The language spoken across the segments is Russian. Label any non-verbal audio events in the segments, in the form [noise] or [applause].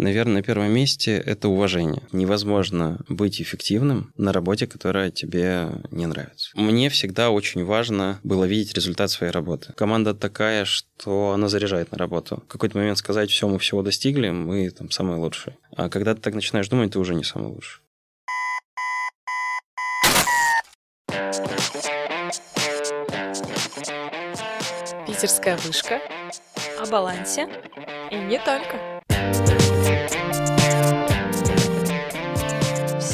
Наверное, на первом месте это уважение. Невозможно быть эффективным на работе, которая тебе не нравится. Мне всегда очень важно было видеть результат своей работы. Команда такая, что она заряжает на работу. В какой-то момент сказать, все, мы всего достигли, мы там самые лучшие. А когда ты так начинаешь думать, ты уже не самый лучший. Питерская вышка о балансе и не только.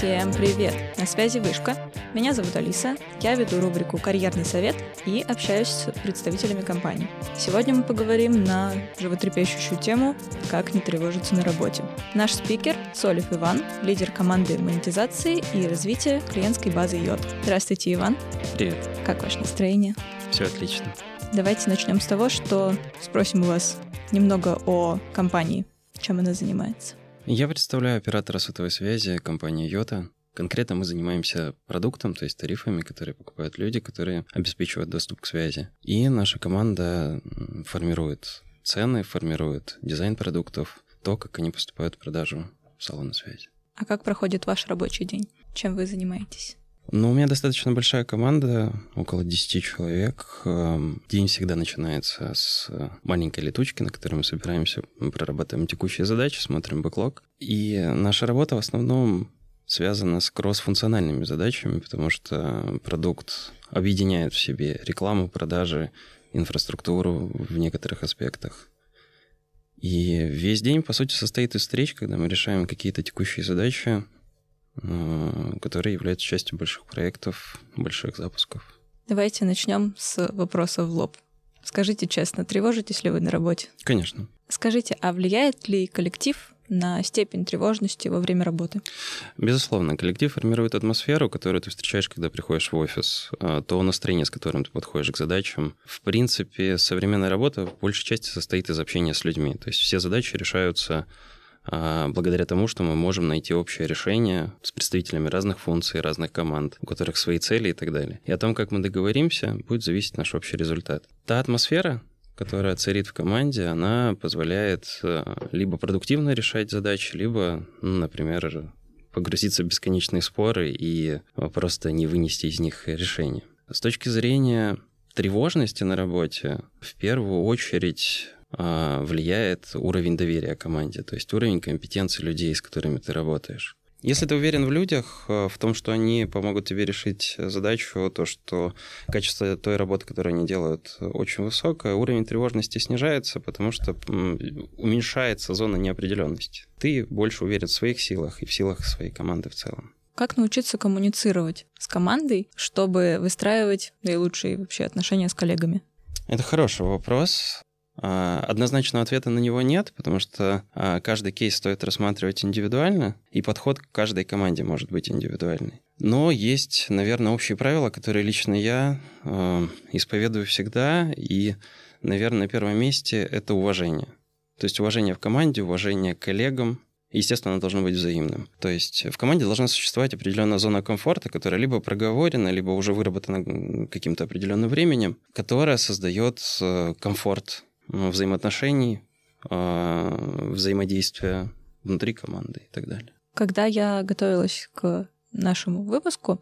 Всем привет! На связи Вышка. Меня зовут Алиса. Я веду рубрику «Карьерный совет» и общаюсь с представителями компании. Сегодня мы поговорим на животрепещущую тему «Как не тревожиться на работе». Наш спикер — Солев Иван, лидер команды монетизации и развития клиентской базы Йод. Здравствуйте, Иван. Привет. Как ваше настроение? Все отлично. Давайте начнем с того, что спросим у вас немного о компании, чем она занимается. Я представляю оператора сотовой связи компании Йота. Конкретно мы занимаемся продуктом, то есть тарифами, которые покупают люди, которые обеспечивают доступ к связи. И наша команда формирует цены, формирует дизайн продуктов, то, как они поступают в продажу в салоны связи. А как проходит ваш рабочий день? Чем вы занимаетесь? Ну, у меня достаточно большая команда, около 10 человек. Эм, день всегда начинается с маленькой летучки, на которой мы собираемся, мы прорабатываем текущие задачи, смотрим бэклог. И наша работа в основном связана с кросс-функциональными задачами, потому что продукт объединяет в себе рекламу, продажи, инфраструктуру в некоторых аспектах. И весь день, по сути, состоит из встреч, когда мы решаем какие-то текущие задачи, Э, которые являются частью больших проектов, больших запусков. Давайте начнем с вопроса в лоб. Скажите честно, тревожитесь ли вы на работе? Конечно. Скажите, а влияет ли коллектив на степень тревожности во время работы? Безусловно, коллектив формирует атмосферу, которую ты встречаешь, когда приходишь в офис, а, то настроение, с которым ты подходишь к задачам. В принципе, современная работа в большей части состоит из общения с людьми. То есть все задачи решаются благодаря тому, что мы можем найти общее решение с представителями разных функций, разных команд, у которых свои цели и так далее. И о том, как мы договоримся, будет зависеть наш общий результат. Та атмосфера, которая царит в команде, она позволяет а, либо продуктивно решать задачи, либо, ну, например, погрузиться в бесконечные споры и просто не вынести из них решения. С точки зрения тревожности на работе, в первую очередь а, влияет уровень доверия команде, то есть уровень компетенции людей, с которыми ты работаешь. Если ты уверен в людях, а, в том, что они помогут тебе решить задачу, то, что качество той работы, которую они делают, очень высокое, уровень тревожности снижается, потому что уменьшается зона неопределенности. Ты больше уверен в своих силах и в силах своей команды в целом. Как научиться коммуницировать с командой, чтобы выстраивать наилучшие вообще отношения с коллегами? Это хороший вопрос. А, однозначного ответа на него нет, потому что а, каждый кейс стоит рассматривать индивидуально, и подход к каждой команде может быть индивидуальный. Но есть, наверное, общие правила, которые лично я э, исповедую всегда, и, наверное, на первом месте это уважение. То есть уважение в команде, уважение к коллегам, естественно, должно быть взаимным. То есть в команде должна существовать определенная зона комфорта, которая либо проговорена, либо уже выработана каким-то определенным временем, которая создает э, комфорт взаимоотношений, а, взаимодействия внутри команды и так далее. Когда я готовилась к нашему выпуску,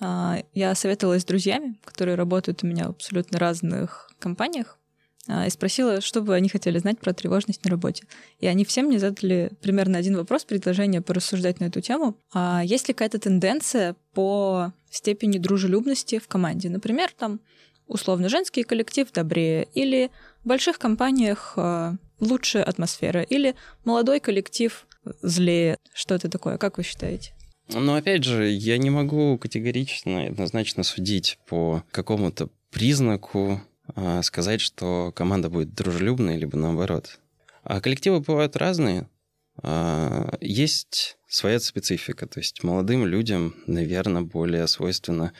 а, я советовалась с друзьями, которые работают у меня в абсолютно разных компаниях, а, и спросила, что бы они хотели знать про тревожность на работе. И они все мне задали примерно один вопрос, предложение порассуждать на эту тему. А есть ли какая-то тенденция по степени дружелюбности в команде? Например, там условно женский коллектив добрее, или в больших компаниях э, лучшая атмосфера, или молодой коллектив злее. Что это такое? Как вы считаете? Ну, опять же, я не могу категорично, однозначно судить по какому-то признаку, э, сказать, что команда будет дружелюбной, либо наоборот. А коллективы бывают разные. А, есть своя специфика. То есть молодым людям, наверное, более свойственно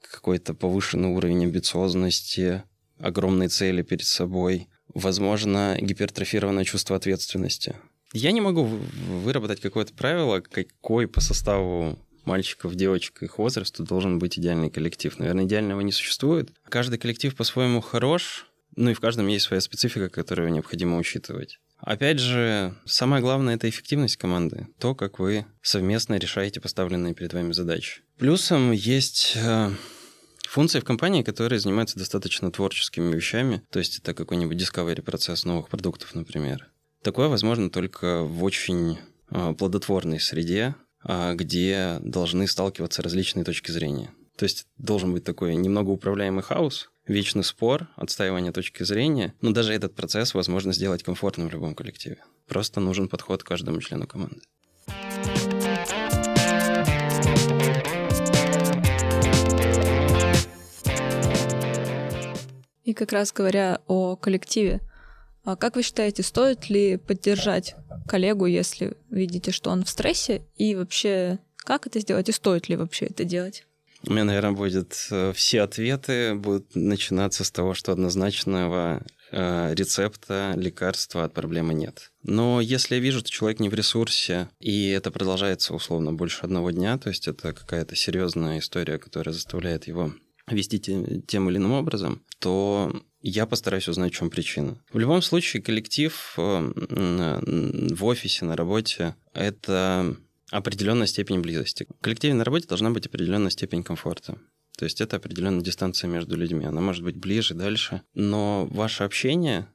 какой-то повышенный уровень амбициозности, огромные цели перед собой, возможно, гипертрофированное чувство ответственности. Я не могу выработать какое-то правило, какой по составу мальчиков, девочек, их возрасту должен быть идеальный коллектив. Наверное, идеального не существует. Каждый коллектив по-своему хорош, ну и в каждом есть своя специфика, которую необходимо учитывать. Опять же, самое главное — это эффективность команды, то, как вы совместно решаете поставленные перед вами задачи. Плюсом есть э, функции в компании, которые занимаются достаточно творческими вещами, то есть это какой-нибудь discovery процесс новых продуктов, например. Такое возможно только в очень э, плодотворной среде, э, где должны сталкиваться различные точки зрения. То есть должен быть такой немного управляемый хаос, вечный спор, отстаивание точки зрения, но даже этот процесс возможно сделать комфортным в любом коллективе. Просто нужен подход каждому члену команды. И как раз говоря о коллективе, а как вы считаете, стоит ли поддержать коллегу, если видите, что он в стрессе, и вообще как это сделать, и стоит ли вообще это делать? У меня, наверное, будет э, все ответы будут начинаться с того, что однозначного э, рецепта лекарства от проблемы нет. Но если я вижу, что человек не в ресурсе, и это продолжается условно больше одного дня, то есть это какая-то серьезная история, которая заставляет его вести тем или иным образом, то я постараюсь узнать, в чем причина. В любом случае, коллектив э, в офисе, на работе — это определенная степень близости. В коллективе на работе должна быть определенная степень комфорта. То есть это определенная дистанция между людьми. Она может быть ближе, дальше. Но ваше общение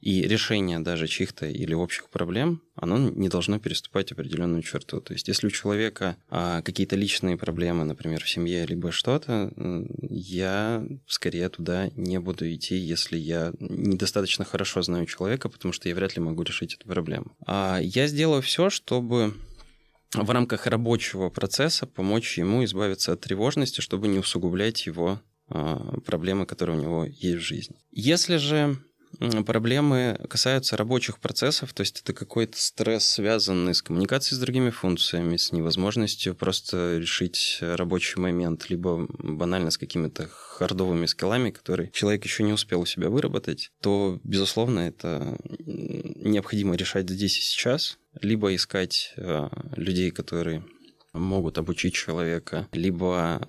и решение даже чьих-то или общих проблем, оно не должно переступать определенную черту. То есть если у человека а, какие-то личные проблемы, например, в семье, либо что-то, я скорее туда не буду идти, если я недостаточно хорошо знаю человека, потому что я вряд ли могу решить эту проблему. А я сделаю все, чтобы в рамках рабочего процесса помочь ему избавиться от тревожности, чтобы не усугублять его а, проблемы, которые у него есть в жизни. Если же проблемы касаются рабочих процессов, то есть это какой-то стресс, связанный с коммуникацией с другими функциями, с невозможностью просто решить рабочий момент, либо банально с какими-то хардовыми скиллами, которые человек еще не успел у себя выработать, то, безусловно, это необходимо решать здесь и сейчас, либо искать э, людей, которые могут обучить человека, либо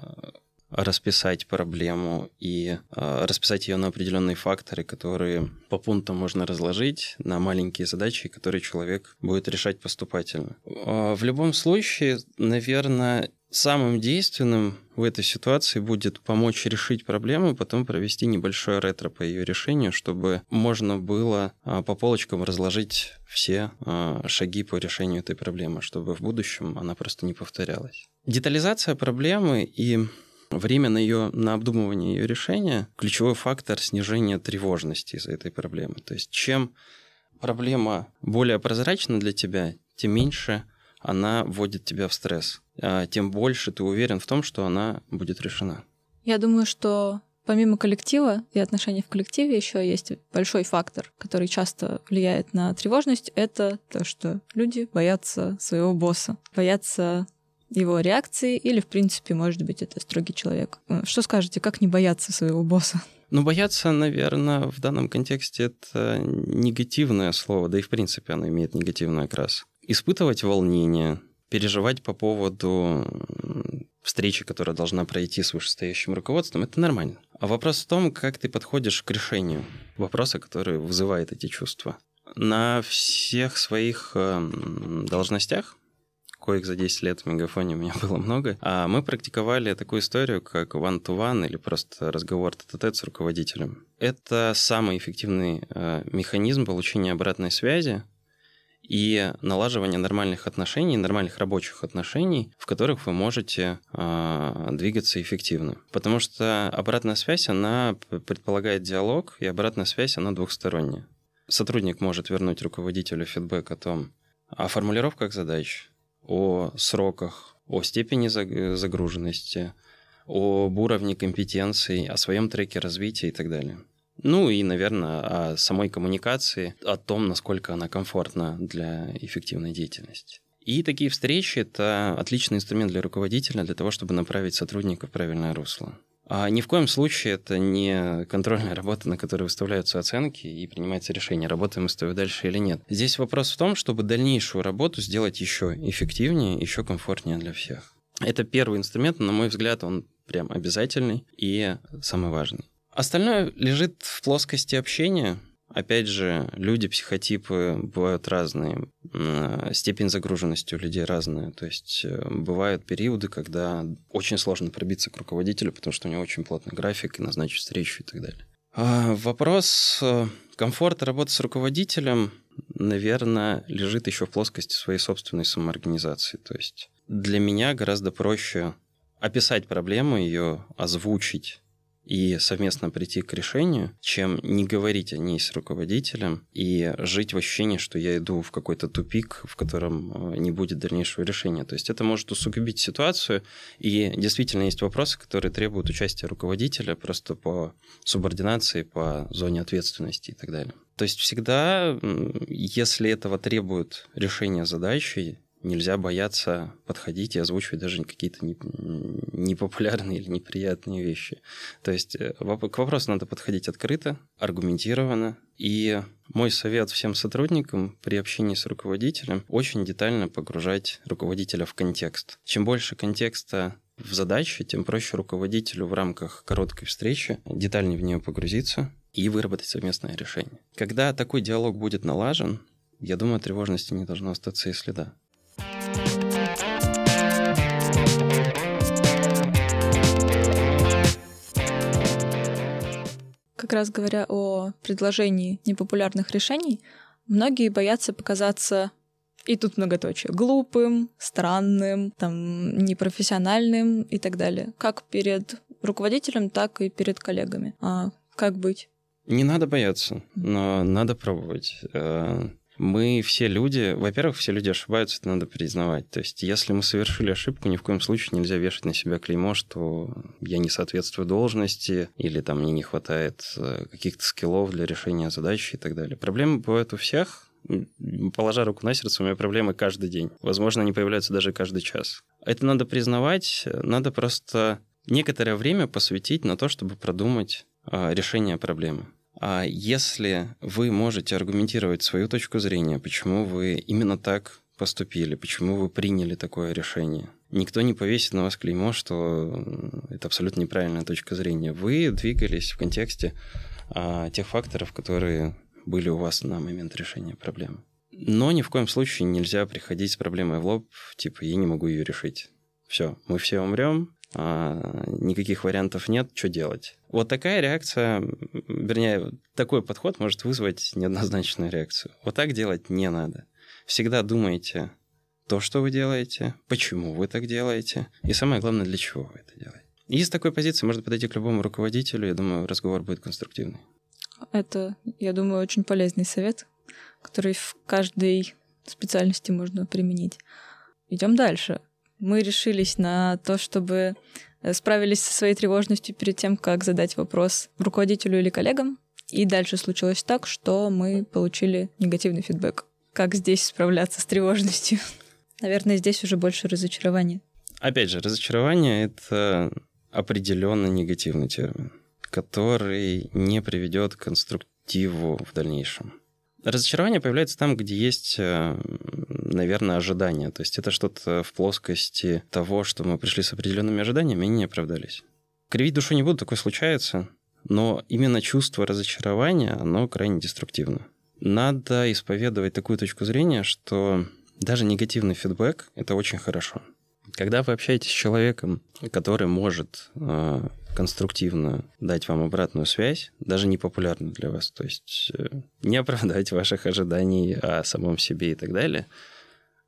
расписать проблему и э, расписать ее на определенные факторы, которые по пунктам можно разложить на маленькие задачи, которые человек будет решать поступательно. Э, в любом случае, наверное, самым действенным в этой ситуации будет помочь решить проблему, потом провести небольшое ретро по ее решению, чтобы можно было э, по полочкам разложить все шаги по решению этой проблемы, чтобы в будущем она просто не повторялась. Детализация проблемы и Время на ее на обдумывание ее решения ключевой фактор снижения тревожности из-за этой проблемы. То есть чем проблема более прозрачна для тебя, тем меньше она вводит тебя в стресс, а тем больше ты уверен в том, что она будет решена. Я думаю, что помимо коллектива и отношений в коллективе еще есть большой фактор, который часто влияет на тревожность. Это то, что люди боятся своего босса, боятся его реакции, или, в принципе, может быть, это строгий человек. Э, что скажете, как не бояться своего босса? Ну, бояться, наверное, в данном контексте это негативное слово, да и, в принципе, оно имеет негативный окрас. Испытывать волнение, переживать по поводу встречи, которая должна пройти с вышестоящим руководством, это нормально. А вопрос в том, как ты подходишь к решению вопроса, который вызывает эти чувства. На всех своих эм, должностях коих за 10 лет в Мегафоне у меня было много, а мы практиковали такую историю, как one-to-one или просто разговор тет с руководителем. Это самый эффективный э, механизм получения обратной связи и налаживания нормальных отношений, нормальных рабочих отношений, в которых вы можете э, двигаться эффективно. Потому что обратная связь, она предполагает диалог, и обратная связь, она двухсторонняя. Сотрудник может вернуть руководителю фидбэк о том, о формулировках задач, о сроках, о степени загруженности, об уровне компетенций, о своем треке развития и так далее. Ну и, наверное, о самой коммуникации, о том, насколько она комфортна для эффективной деятельности. И такие встречи – это отличный инструмент для руководителя для того, чтобы направить сотрудника в правильное русло. А ни в коем случае это не контрольная работа, на которой выставляются оценки и принимается решение, работаем мы с тобой дальше или нет. Здесь вопрос в том, чтобы дальнейшую работу сделать еще эффективнее, еще комфортнее для всех. Это первый инструмент, на мой взгляд, он прям обязательный и самый важный. Остальное лежит в плоскости общения. Опять же, люди, психотипы бывают разные, степень загруженности у людей разная. То есть э, бывают периоды, когда очень сложно пробиться к руководителю, потому что у него очень плотный график и назначить встречу и так далее. А вопрос э, комфорта работы с руководителем, наверное, лежит еще в плоскости своей собственной самоорганизации. То есть для меня гораздо проще описать проблему, ее озвучить и совместно прийти к решению, чем не говорить о ней с руководителем и жить в ощущении, что я иду в какой-то тупик, в котором э, не будет дальнейшего решения. То есть это может усугубить ситуацию, и действительно есть вопросы, которые требуют участия руководителя просто по субординации, по зоне ответственности и так далее. То есть всегда, если этого требует решения задачи, нельзя бояться подходить и озвучивать даже какие-то непопулярные или неприятные вещи. То есть э, к вопросу надо подходить открыто, аргументированно. И мой совет всем сотрудникам при общении с руководителем очень детально погружать руководителя в контекст. Чем больше контекста в задаче, тем проще руководителю в рамках короткой встречи детальнее в нее погрузиться и выработать совместное решение. Когда такой диалог будет налажен, я думаю, тревожности не должно остаться и следа. Как раз говоря о предложении непопулярных решений, многие боятся показаться и тут многоточие. Глупым, странным, там, непрофессиональным и так далее. Как перед руководителем, так и перед коллегами. А как быть? Не надо бояться, но надо пробовать. Мы все люди, во-первых, все люди ошибаются, это надо признавать. То есть, если мы совершили ошибку, ни в коем случае нельзя вешать на себя клеймо, что я не соответствую должности, или там мне не хватает э, каких-то скиллов для решения задачи и так далее. Проблемы бывают у всех, положа руку на сердце, у меня проблемы каждый день. Возможно, они появляются даже каждый час. Это надо признавать, надо просто некоторое время посвятить на то, чтобы продумать а, решение проблемы. А если вы можете аргументировать свою точку зрения, почему вы именно так поступили, почему вы приняли такое решение, никто не повесит на вас клеймо, что это абсолютно неправильная точка зрения. Вы двигались в контексте а, тех факторов, которые были у вас на момент решения проблемы. Но ни в коем случае нельзя приходить с проблемой в лоб, типа, я не могу ее решить. Все, мы все умрем, а, никаких вариантов нет, что делать? Вот такая реакция, вернее, такой подход может вызвать неоднозначную реакцию. Вот так делать не надо. Всегда думайте то, что вы делаете, почему вы так делаете, и самое главное, для чего вы это делаете. И с такой позиции можно подойти к любому руководителю, я думаю, разговор будет конструктивный. Это, я думаю, очень полезный совет, который в каждой специальности можно применить. Идем дальше мы решились на то, чтобы э, справились со своей тревожностью перед тем, как задать вопрос руководителю или коллегам. И дальше случилось так, что мы получили негативный фидбэк. Как здесь справляться с тревожностью? [laughs] Наверное, здесь уже больше разочарования. Опять же, разочарование — это определенно негативный термин, который не приведет к конструктиву в дальнейшем. Разочарование появляется там, где есть, э, наверное, ожидания. То есть это что-то в плоскости того, что мы пришли с определенными ожиданиями, они не оправдались. Кривить душу не буду, такое случается, но именно чувство разочарования, оно крайне деструктивно. Надо исповедовать такую точку зрения, что даже негативный фидбэк — это очень хорошо. Когда вы общаетесь с человеком, который может э, конструктивно дать вам обратную связь, даже не популярную для вас, то есть э, не оправдать [laughs] ваших ожиданий о самом себе и так далее,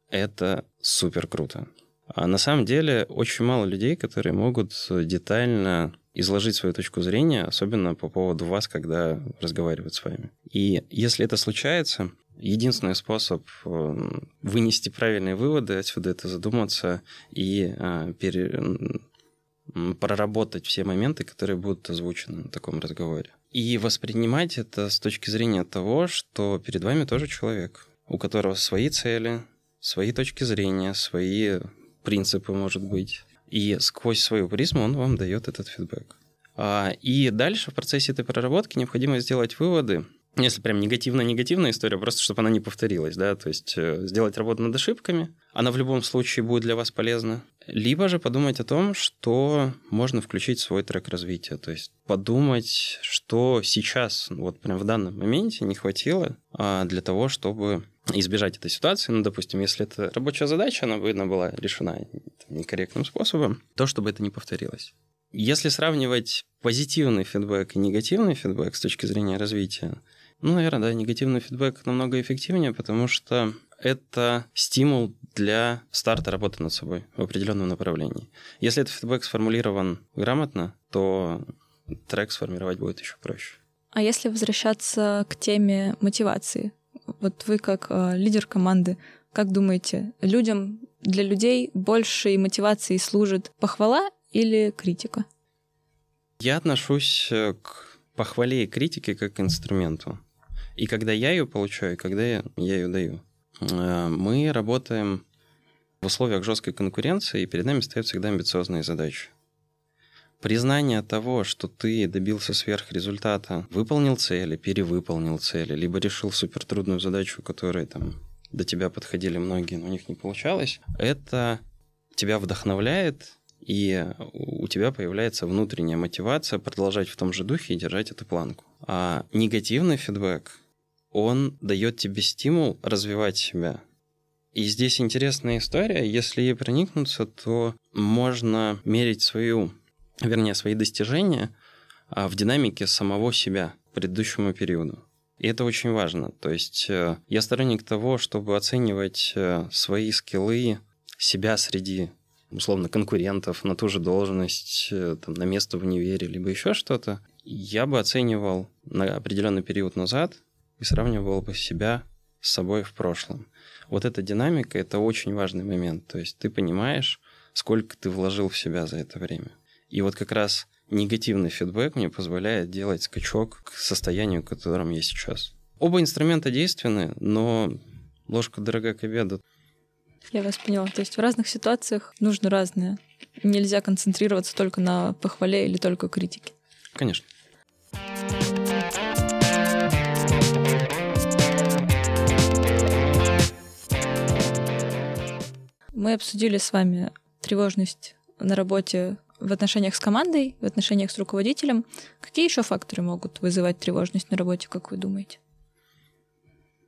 это супер круто. А на самом деле очень мало людей, которые могут детально изложить свою точку зрения, особенно по поводу вас, когда разговаривают с вами. И если это случается, единственный способ э, вынести правильные выводы отсюда это задуматься и э, пере проработать все моменты, которые будут озвучены на таком разговоре. И воспринимать это с точки зрения того, что перед вами тоже человек, у которого свои цели, свои точки зрения, свои принципы, может быть. И сквозь свою призму он вам дает этот фидбэк. А, и дальше в процессе этой проработки необходимо сделать выводы, если прям негативная-негативная история, просто чтобы она не повторилась, да, то есть э, сделать работу над ошибками, она в любом случае будет для вас полезна. Либо же подумать о том, что можно включить в свой трек развития. То есть подумать, что сейчас, вот прям в данном моменте не хватило а, для того, чтобы избежать этой ситуации. Ну, допустим, если это рабочая задача, она, видно, была решена некорректным способом, то, чтобы это не повторилось. Если сравнивать позитивный фидбэк и негативный фидбэк с точки зрения развития, ну, наверное, да, негативный фидбэк намного эффективнее, потому что это стимул для старта работы над собой в определенном направлении. Если этот фидбэк сформулирован грамотно, то трек сформировать будет еще проще. А если возвращаться к теме мотивации? Вот вы как э, лидер команды, как думаете, людям, для людей большей мотивацией служит похвала или критика? Я отношусь э, к похвале и критике как к инструменту. И когда я ее получаю, и когда я ее даю. Э, мы работаем в условиях жесткой конкуренции, и перед нами стоят всегда амбициозные задачи. Признание того, что ты добился сверхрезультата, выполнил цели, перевыполнил цели, либо решил супертрудную задачу, которая там до тебя подходили многие, но у них не получалось, это тебя вдохновляет, и у тебя появляется внутренняя мотивация продолжать в том же духе и держать эту планку. А негативный фидбэк, он дает тебе стимул развивать себя. И здесь интересная история. Если ей проникнуться, то можно мерить свою, вернее, свои достижения а, в динамике самого себя к предыдущему периоду. И это очень важно. То есть э, я сторонник того, чтобы оценивать э, свои скиллы себя среди условно конкурентов на ту же должность, э, там, на место в универе, либо еще что-то, я бы оценивал на определенный период назад и сравнивал бы себя с собой в прошлом. Вот эта динамика – это очень важный момент. То есть ты понимаешь, сколько ты вложил в себя за это время. И вот как раз негативный фидбэк мне позволяет делать скачок к состоянию, в котором я сейчас. Оба инструмента действенны, но ложка дорога к обеду. Я вас поняла. То есть в разных ситуациях нужно разное. Нельзя концентрироваться только на похвале или только критике. Конечно. Мы обсудили с вами тревожность на работе в отношениях с командой, в отношениях с руководителем. Какие еще факторы могут вызывать тревожность на работе, как вы думаете?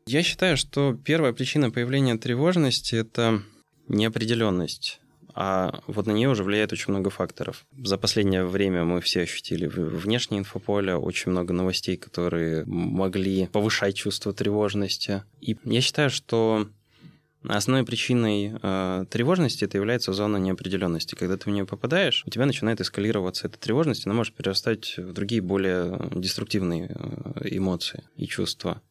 Я считаю, что первая причина появления тревожности – это неопределенность. А вот на нее уже влияет очень много факторов. За последнее время мы все ощутили внешнее инфополе, очень много новостей, которые могли повышать чувство тревожности. И я считаю, что Основной причиной э, тревожности это является зона неопределенности. Когда ты в нее попадаешь, у тебя начинает эскалироваться эта тревожность, она может перерастать в другие более деструктивные э, эмоции и чувства.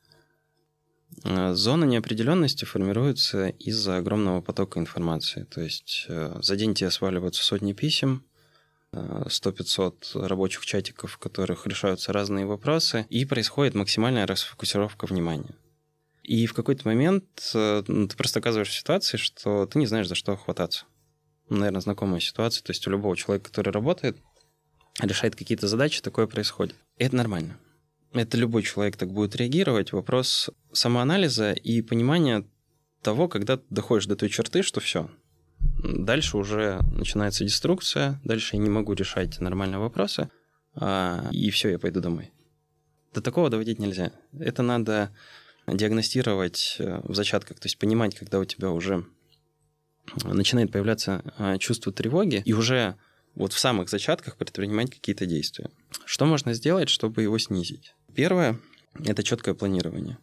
Э, зона неопределенности формируется из-за огромного потока информации. То есть э, за день тебе сваливаются сотни писем, 100-500 рабочих чатиков, в которых решаются разные вопросы, и происходит максимальная расфокусировка внимания. И в какой-то момент ну, ты просто оказываешься в ситуации, что ты не знаешь, за что хвататься. Наверное, знакомая ситуация. То есть у любого человека, который работает, решает какие-то задачи, такое происходит. И это нормально. Это любой человек так будет реагировать. Вопрос самоанализа и понимания того, когда ты доходишь до той черты, что все. Дальше уже начинается деструкция, дальше я не могу решать нормальные вопросы, а, и все, я пойду домой. До такого доводить нельзя. Это надо диагностировать э, в зачатках, то есть понимать, когда у тебя уже начинает появляться а, чувство тревоги, и уже вот в самых зачатках предпринимать какие-то действия. Что можно сделать, чтобы его снизить? Первое – это четкое планирование.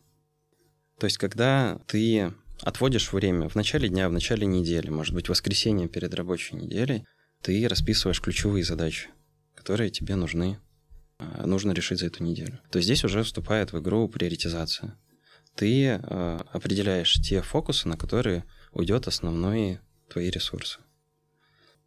То есть, когда ты отводишь время в начале дня, в начале недели, может быть, воскресенье перед рабочей неделей, ты расписываешь ключевые задачи, которые тебе нужны, а, нужно решить за эту неделю. То есть здесь уже вступает в игру приоритизация. Ты э, определяешь те фокусы, на которые уйдет основные твои ресурсы.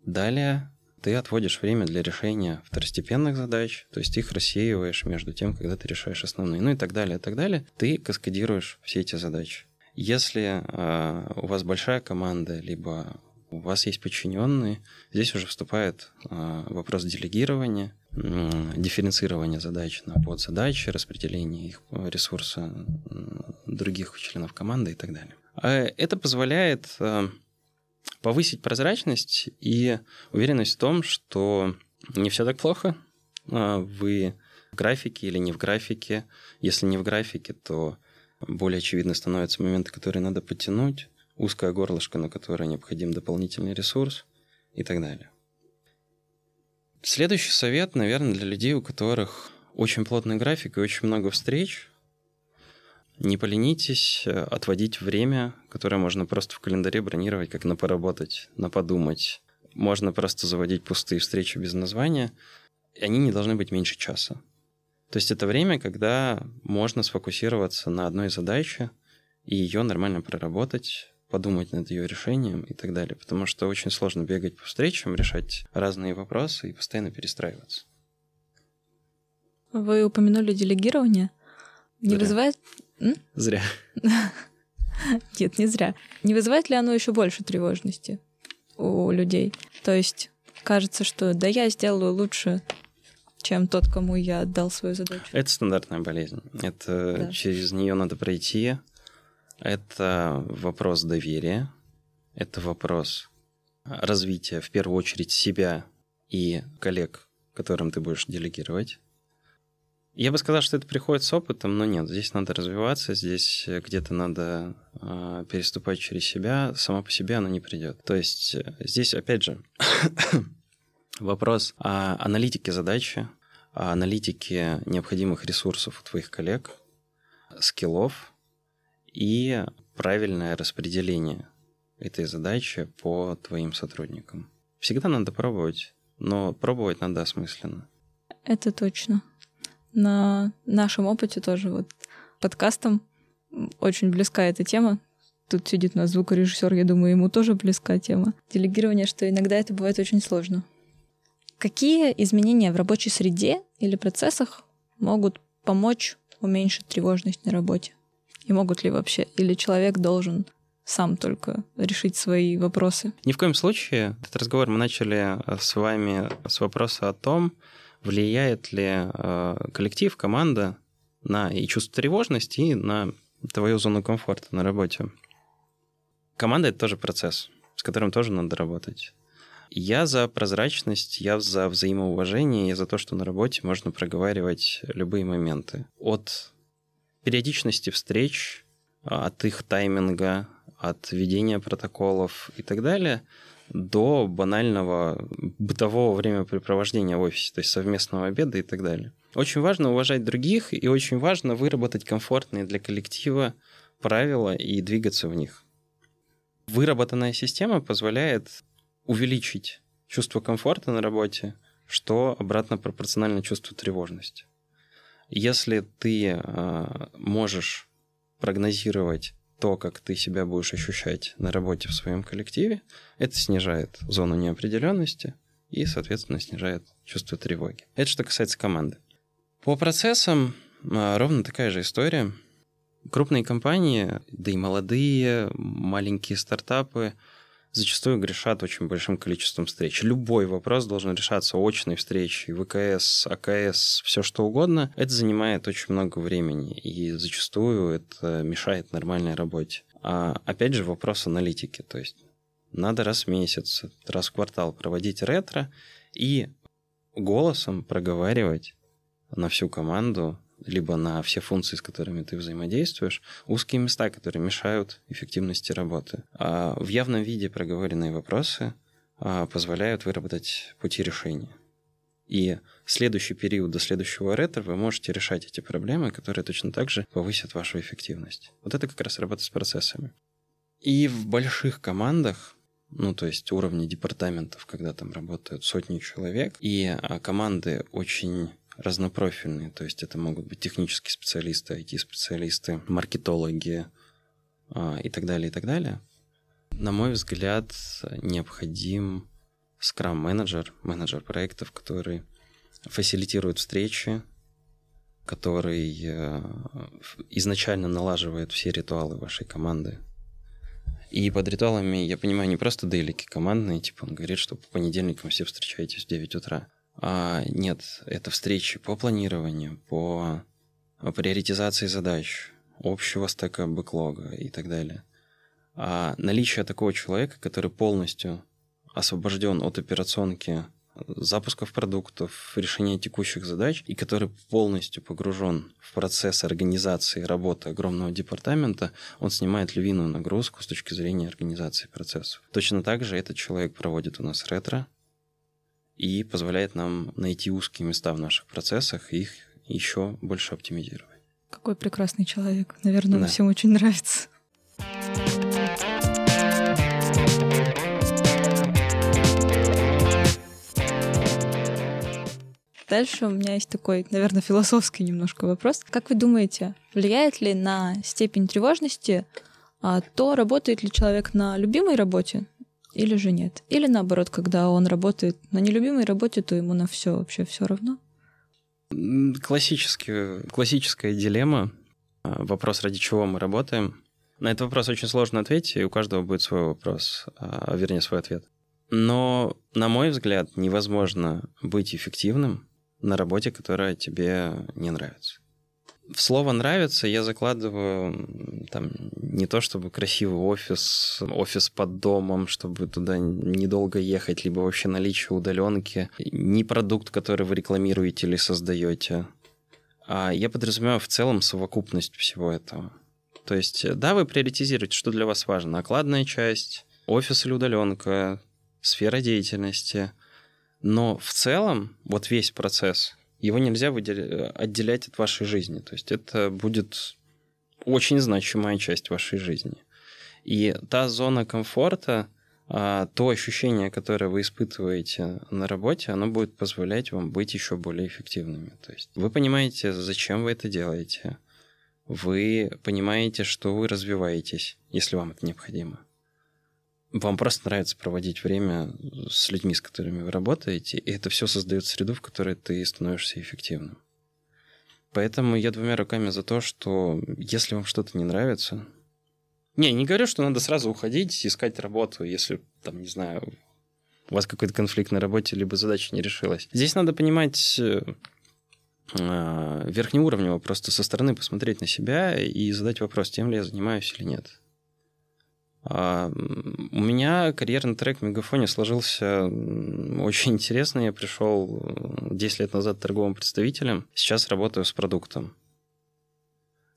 Далее ты отводишь время для решения второстепенных задач, то есть их рассеиваешь между тем, когда ты решаешь основные, ну и так далее, и так далее. Ты каскадируешь все эти задачи. Если э, у вас большая команда, либо у вас есть подчиненные, здесь уже вступает э, вопрос делегирования, э, дифференцирования задач на подзадачи, распределения их ресурса других членов команды и так далее. Это позволяет повысить прозрачность и уверенность в том, что не все так плохо. А, вы в графике или не в графике. Если не в графике, то более очевидно становятся моменты, которые надо подтянуть, узкое горлышко, на которое необходим дополнительный ресурс и так далее. Следующий совет, наверное, для людей, у которых очень плотный график и очень много встреч. Не поленитесь э, отводить время, которое можно просто в календаре бронировать, как на поработать, на подумать. Можно просто заводить пустые встречи без названия. И они не должны быть меньше часа. То есть это время, когда можно сфокусироваться на одной задаче и ее нормально проработать, подумать над ее решением и так далее. Потому что очень сложно бегать по встречам, решать разные вопросы и постоянно перестраиваться. Вы упомянули делегирование. Не зря. вызывает... М? Зря. [laughs] Нет, не зря. Не вызывает ли оно еще больше тревожности у людей? То есть кажется, что да я сделаю лучше, чем тот, кому я отдал свою задачу. Это стандартная болезнь. Это да. через нее надо пройти. Это вопрос доверия. Это вопрос развития, в первую очередь, себя и коллег, которым ты будешь делегировать. Я бы сказал, что это приходит с опытом, но нет, здесь надо развиваться, здесь где-то надо э, переступать через себя, само по себе оно не придет. То есть э, здесь, опять же, [coughs] вопрос о аналитике задачи, о аналитике необходимых ресурсов у твоих коллег, скиллов и правильное распределение этой задачи по твоим сотрудникам. Всегда надо пробовать, но пробовать надо осмысленно. Это точно на нашем опыте тоже вот подкастом очень близка эта тема. Тут сидит у нас звукорежиссер, я думаю, ему тоже близка тема. Делегирование, что иногда это бывает очень сложно. Какие изменения в рабочей среде или процессах могут помочь уменьшить тревожность на работе? И могут ли вообще? Или человек должен сам только решить свои вопросы? Ни в коем случае. Этот разговор мы начали с вами с вопроса о том, влияет ли э, коллектив, команда на и чувство тревожности, и на твою зону комфорта на работе. Команда — это тоже процесс, с которым тоже надо работать. Я за прозрачность, я за взаимоуважение, я за то, что на работе можно проговаривать любые моменты. От периодичности встреч, от их тайминга, от ведения протоколов и так далее — до банального бытового времяпрепровождения в офисе, то есть совместного обеда и так далее. Очень важно уважать других и очень важно выработать комфортные для коллектива правила и двигаться в них. Выработанная система позволяет увеличить чувство комфорта на работе, что обратно пропорционально чувству тревожности. Если ты э, можешь прогнозировать то, как ты себя будешь ощущать на работе в своем коллективе, это снижает зону неопределенности и, соответственно, снижает чувство тревоги. Это что касается команды. По процессам а, ровно такая же история. Крупные компании, да и молодые, маленькие стартапы – зачастую грешат очень большим количеством встреч. Любой вопрос должен решаться очной встречей, ВКС, АКС, все что угодно. Это занимает очень много времени, и зачастую это мешает нормальной работе. А опять же вопрос аналитики, то есть надо раз в месяц, раз в квартал проводить ретро и голосом проговаривать на всю команду либо на все функции, с которыми ты взаимодействуешь, узкие места, которые мешают эффективности работы. А в явном виде проговоренные вопросы а, позволяют выработать пути решения. И следующий период до следующего ретро вы можете решать эти проблемы, которые точно так же повысят вашу эффективность. Вот это как раз работа с процессами. И в больших командах ну, то есть уровни департаментов, когда там работают сотни человек, и а, команды очень разнопрофильные, то есть это могут быть технические специалисты, IT-специалисты, маркетологи а, и так далее, и так далее. На мой взгляд, необходим скрам-менеджер, менеджер проектов, который фасилитирует встречи, который э, изначально налаживает все ритуалы вашей команды. И под ритуалами я понимаю не просто дейлики командные, типа он говорит, что по понедельникам все встречаетесь в 9 утра. А, нет, это встречи по планированию, по приоритизации задач, общего стека бэклога и так далее. А наличие такого человека, который полностью освобожден от операционки запусков продуктов, решения текущих задач, и который полностью погружен в процесс организации работы огромного департамента, он снимает львиную нагрузку с точки зрения организации процессов. Точно так же этот человек проводит у нас ретро и позволяет нам найти узкие места в наших процессах и их еще больше оптимизировать. Какой прекрасный человек. Наверное, да. всем очень нравится. Дальше у меня есть такой, наверное, философский немножко вопрос. Как вы думаете, влияет ли на степень тревожности а, то, работает ли человек на любимой работе или же нет? Или наоборот, когда он работает на нелюбимой работе, то ему на все вообще все равно? Классический, классическая дилемма. А, вопрос, ради чего мы работаем. На этот вопрос очень сложно ответить, и у каждого будет свой вопрос, а, вернее, свой ответ. Но, на мой взгляд, невозможно быть эффективным на работе, которая тебе не нравится. В слово «нравится» я закладываю там не то чтобы красивый офис, офис под домом, чтобы туда недолго ехать, либо вообще наличие удаленки, не продукт, который вы рекламируете или создаете. А я подразумеваю в целом совокупность всего этого. То есть, да, вы приоритизируете, что для вас важно. Окладная часть, офис или удаленка, сфера деятельности – но в целом вот весь процесс, его нельзя выделять, отделять от вашей жизни. То есть это будет очень значимая часть вашей жизни. И та зона комфорта, а, то ощущение, которое вы испытываете на работе, оно будет позволять вам быть еще более эффективными. То есть вы понимаете, зачем вы это делаете. Вы понимаете, что вы развиваетесь, если вам это необходимо вам просто нравится проводить время с людьми, с которыми вы работаете, и это все создает среду, в которой ты становишься эффективным. Поэтому я двумя руками за то, что если вам что-то не нравится... Не, не говорю, что надо сразу уходить, искать работу, если, там, не знаю, у вас какой-то конфликт на работе, либо задача не решилась. Здесь надо понимать э, верхнеуровнево, просто со стороны посмотреть на себя и задать вопрос, тем ли я занимаюсь или нет. А, у меня карьерный трек в Мегафоне сложился очень интересно. Я пришел 10 лет назад торговым представителем, сейчас работаю с продуктом.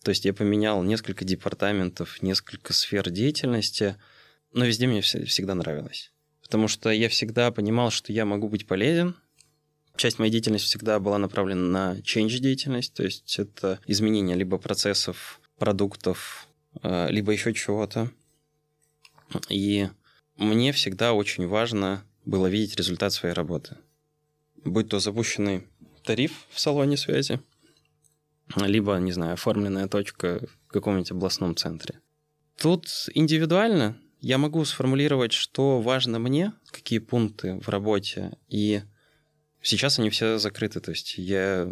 То есть я поменял несколько департаментов, несколько сфер деятельности, но везде мне всегда нравилось. Потому что я всегда понимал, что я могу быть полезен. Часть моей деятельности всегда была направлена на change деятельность, то есть это изменение либо процессов, продуктов, а, либо еще чего-то. И мне всегда очень важно было видеть результат своей работы. Будь то запущенный тариф в салоне связи, либо, не знаю, оформленная точка в каком-нибудь областном центре. Тут индивидуально я могу сформулировать, что важно мне, какие пункты в работе, и сейчас они все закрыты. То есть я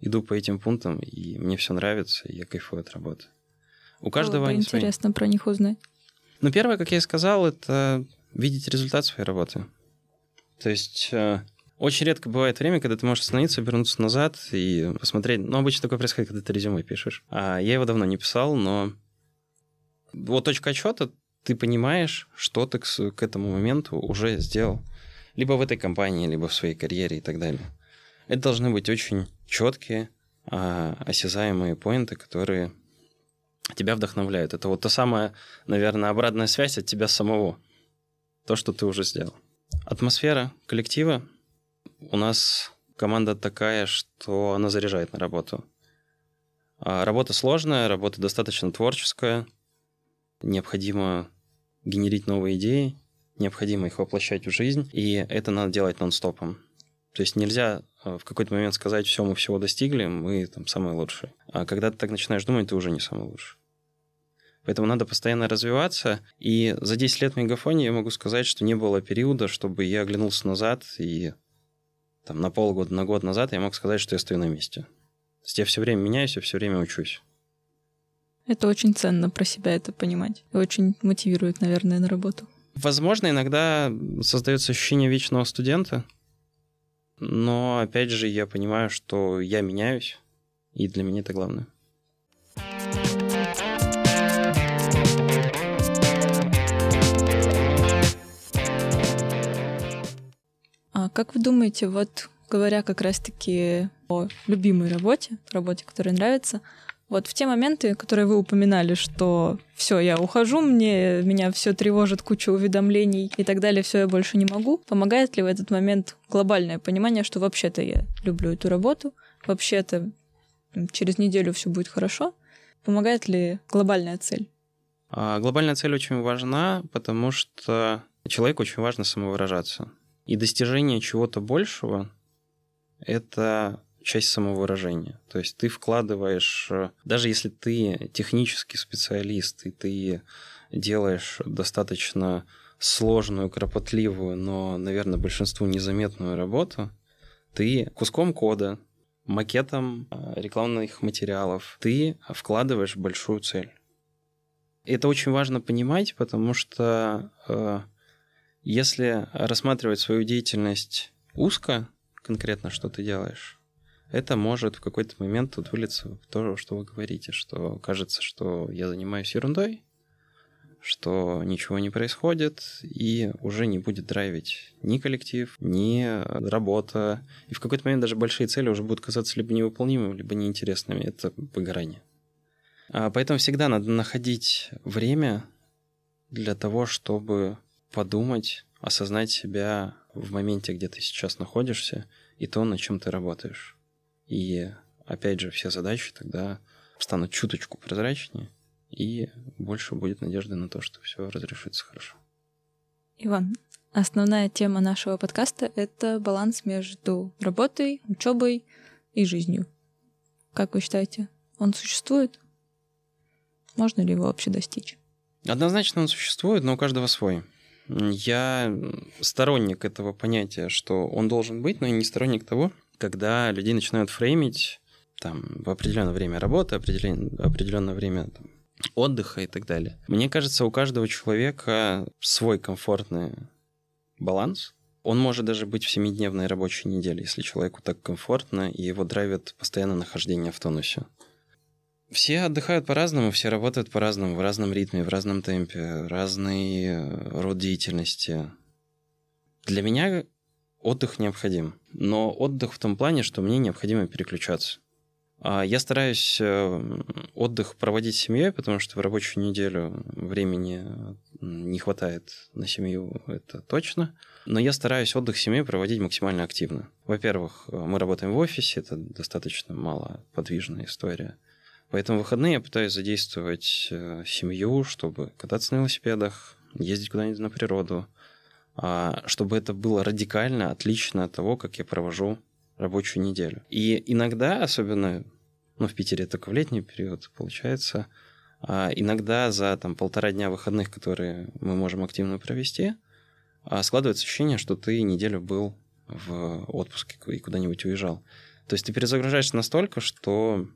иду по этим пунктам, и мне все нравится, и я кайфую от работы. У каждого Было бы интересно свои. про них узнать. Ну, первое, как я и сказал, это видеть результат своей работы. То есть э, очень редко бывает время, когда ты можешь остановиться, вернуться назад и посмотреть. Ну, обычно такое происходит, когда ты резюме пишешь. А я его давно не писал, но вот точка отчета, ты понимаешь, что ты к, этому моменту уже сделал. Либо в этой компании, либо в своей карьере и так далее. Это должны быть очень четкие, а, осязаемые поинты, которые тебя вдохновляют. Это вот та самая, наверное, обратная связь от тебя самого. То, что ты уже сделал. Атмосфера коллектива. У нас команда такая, что она заряжает на работу. А работа сложная, работа достаточно творческая. Необходимо генерить новые идеи, необходимо их воплощать в жизнь, и это надо делать нон-стопом. То есть нельзя э, в какой-то момент сказать, все, мы всего достигли, мы там самые лучшие. А когда ты так начинаешь думать, ты уже не самый лучший. Поэтому надо постоянно развиваться. И за 10 лет в Мегафоне я могу сказать, что не было периода, чтобы я оглянулся назад и там, на полгода, на год назад я мог сказать, что я стою на месте. То есть я все время меняюсь, я все время учусь. Это очень ценно про себя это понимать. И очень мотивирует, наверное, на работу. Возможно, иногда создается ощущение вечного студента, но, опять же, я понимаю, что я меняюсь, и для меня это главное. А как вы думаете, вот говоря как раз-таки о любимой работе, работе, которая нравится, вот в те моменты, которые вы упоминали, что все, я ухожу, мне меня все тревожит, куча уведомлений и так далее, все, я больше не могу. Помогает ли в этот момент глобальное понимание, что вообще-то я люблю эту работу, вообще-то через неделю все будет хорошо? Помогает ли глобальная цель? А, глобальная цель очень важна, потому что человеку очень важно самовыражаться. И достижение чего-то большего — это часть самовыражения. То есть ты вкладываешь, э, даже если ты технический специалист, и ты делаешь достаточно сложную, кропотливую, но, наверное, большинству незаметную работу, ты куском кода, макетом э, рекламных материалов, ты вкладываешь большую цель. Это очень важно понимать, потому что э, если рассматривать свою деятельность узко, конкретно что ты делаешь, это может в какой-то момент вот вылиться в то, что вы говорите, что кажется, что я занимаюсь ерундой, что ничего не происходит, и уже не будет драйвить ни коллектив, ни работа. И в какой-то момент даже большие цели уже будут казаться либо невыполнимыми, либо неинтересными. Это выгорание. А поэтому всегда надо находить время для того, чтобы подумать, осознать себя в моменте, где ты сейчас находишься, и то, над чем ты работаешь. И опять же, все задачи тогда станут чуточку прозрачнее, и больше будет надежды на то, что все разрешится хорошо. Иван, основная тема нашего подкаста — это баланс между работой, учебой и жизнью. Как вы считаете, он существует? Можно ли его вообще достичь? Однозначно он существует, но у каждого свой. Я сторонник этого понятия, что он должен быть, но и не сторонник того, когда людей начинают фреймить там, в определенное время работы, определен... определенное время там, отдыха и так далее. Мне кажется, у каждого человека свой комфортный баланс. Он может даже быть в семидневной рабочей неделе, если человеку так комфортно, и его драйвит постоянное нахождение в тонусе. Все отдыхают по-разному, все работают по-разному, в разном ритме, в разном темпе, разный э, род деятельности. Для меня отдых необходим. Но отдых в том плане, что мне необходимо переключаться. А я стараюсь э, отдых проводить с семьей, потому что в рабочую неделю времени не хватает на семью, это точно. Но я стараюсь отдых с семьей проводить максимально активно. Во-первых, мы работаем в офисе, это достаточно малоподвижная история. Поэтому в выходные я пытаюсь задействовать э, семью, чтобы кататься на велосипедах, ездить куда-нибудь на природу, чтобы это было радикально отлично от того, как я провожу рабочую неделю. И иногда, особенно ну, в Питере только в летний период получается, а, иногда за там, полтора дня выходных, которые мы можем активно провести, а, складывается ощущение, что ты неделю был в отпуске и куда-нибудь уезжал. То есть ты перезагружаешься настолько, что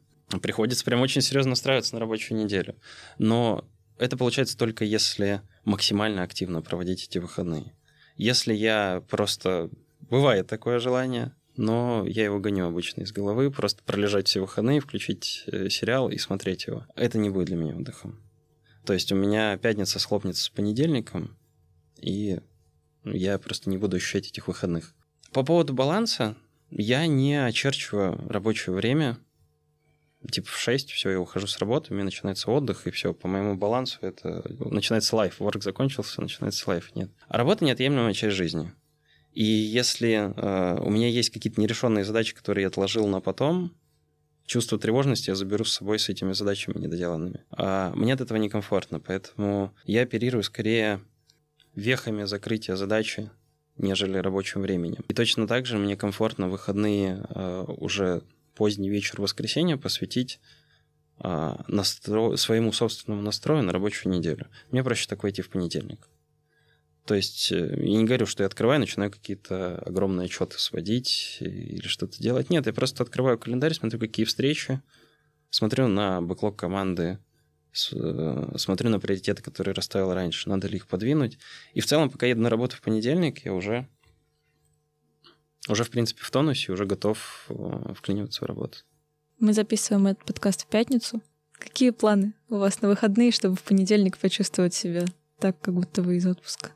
приходится прям очень серьезно настраиваться на рабочую неделю. Но это получается только если максимально активно проводить эти выходные. Если я просто... Бывает такое желание, но я его гоню обычно из головы, просто пролежать все выходные, включить э, сериал и смотреть его. Это не будет для меня отдыхом. То есть у меня пятница схлопнется с понедельником, и я просто не буду ощущать этих выходных. По поводу баланса, я не очерчиваю рабочее время типа в 6, все, я ухожу с работы, у меня начинается отдых, и все, по моему балансу это начинается лайф. Ворк закончился, начинается лайф. Нет. А работа неотъемлемая часть жизни. И если э, у меня есть какие-то нерешенные задачи, которые я отложил на потом, чувство тревожности я заберу с собой с этими задачами недоделанными. А мне от этого некомфортно, поэтому я оперирую скорее вехами закрытия задачи, нежели рабочим временем. И точно так же мне комфортно выходные э, уже поздний вечер воскресенья посвятить а, настро... своему собственному настрою на рабочую неделю. Мне проще так войти в понедельник. То есть э, я не говорю, что я открываю, начинаю какие-то огромные отчеты сводить или что-то делать. Нет, я просто открываю календарь, смотрю, какие встречи, смотрю на бэклог команды, э, смотрю на приоритеты, которые расставил раньше, надо ли их подвинуть. И в целом, пока еду на работу в понедельник, я уже уже, в принципе, в тонусе, уже готов э, вклиниваться в работу. Мы записываем этот подкаст в пятницу. Какие планы у вас на выходные, чтобы в понедельник почувствовать себя так, как будто вы из отпуска?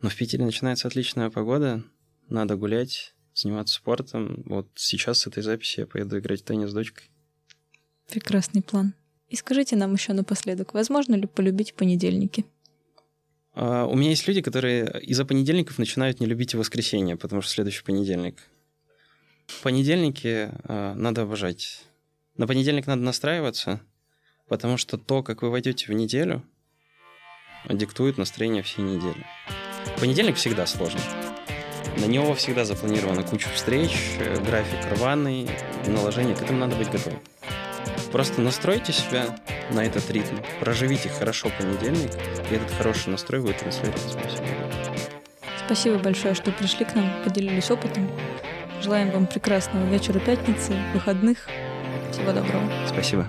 Ну, в Питере начинается отличная погода. надо гулять, заниматься спортом. Вот сейчас с этой записи я поеду играть в теннис с дочкой. Прекрасный план. И скажите нам еще напоследок, возможно ли полюбить понедельники? А, у меня есть люди, которые из-за понедельников начинают не любить воскресенье, потому что следующий понедельник. Понедельники а, надо обожать. На понедельник надо настраиваться, потому что то, как вы войдете в неделю, диктует настроение всей недели. Понедельник всегда сложный. На него всегда запланирована куча встреч, э, график рваный, наложение, к этому надо быть готовым. Просто настройте себя на этот ритм, проживите хорошо понедельник, и этот хороший настрой вы транслируете Спасибо. Спасибо большое, что пришли к нам, поделились опытом. Желаем вам прекрасного вечера пятницы, выходных. Всего доброго. Спасибо.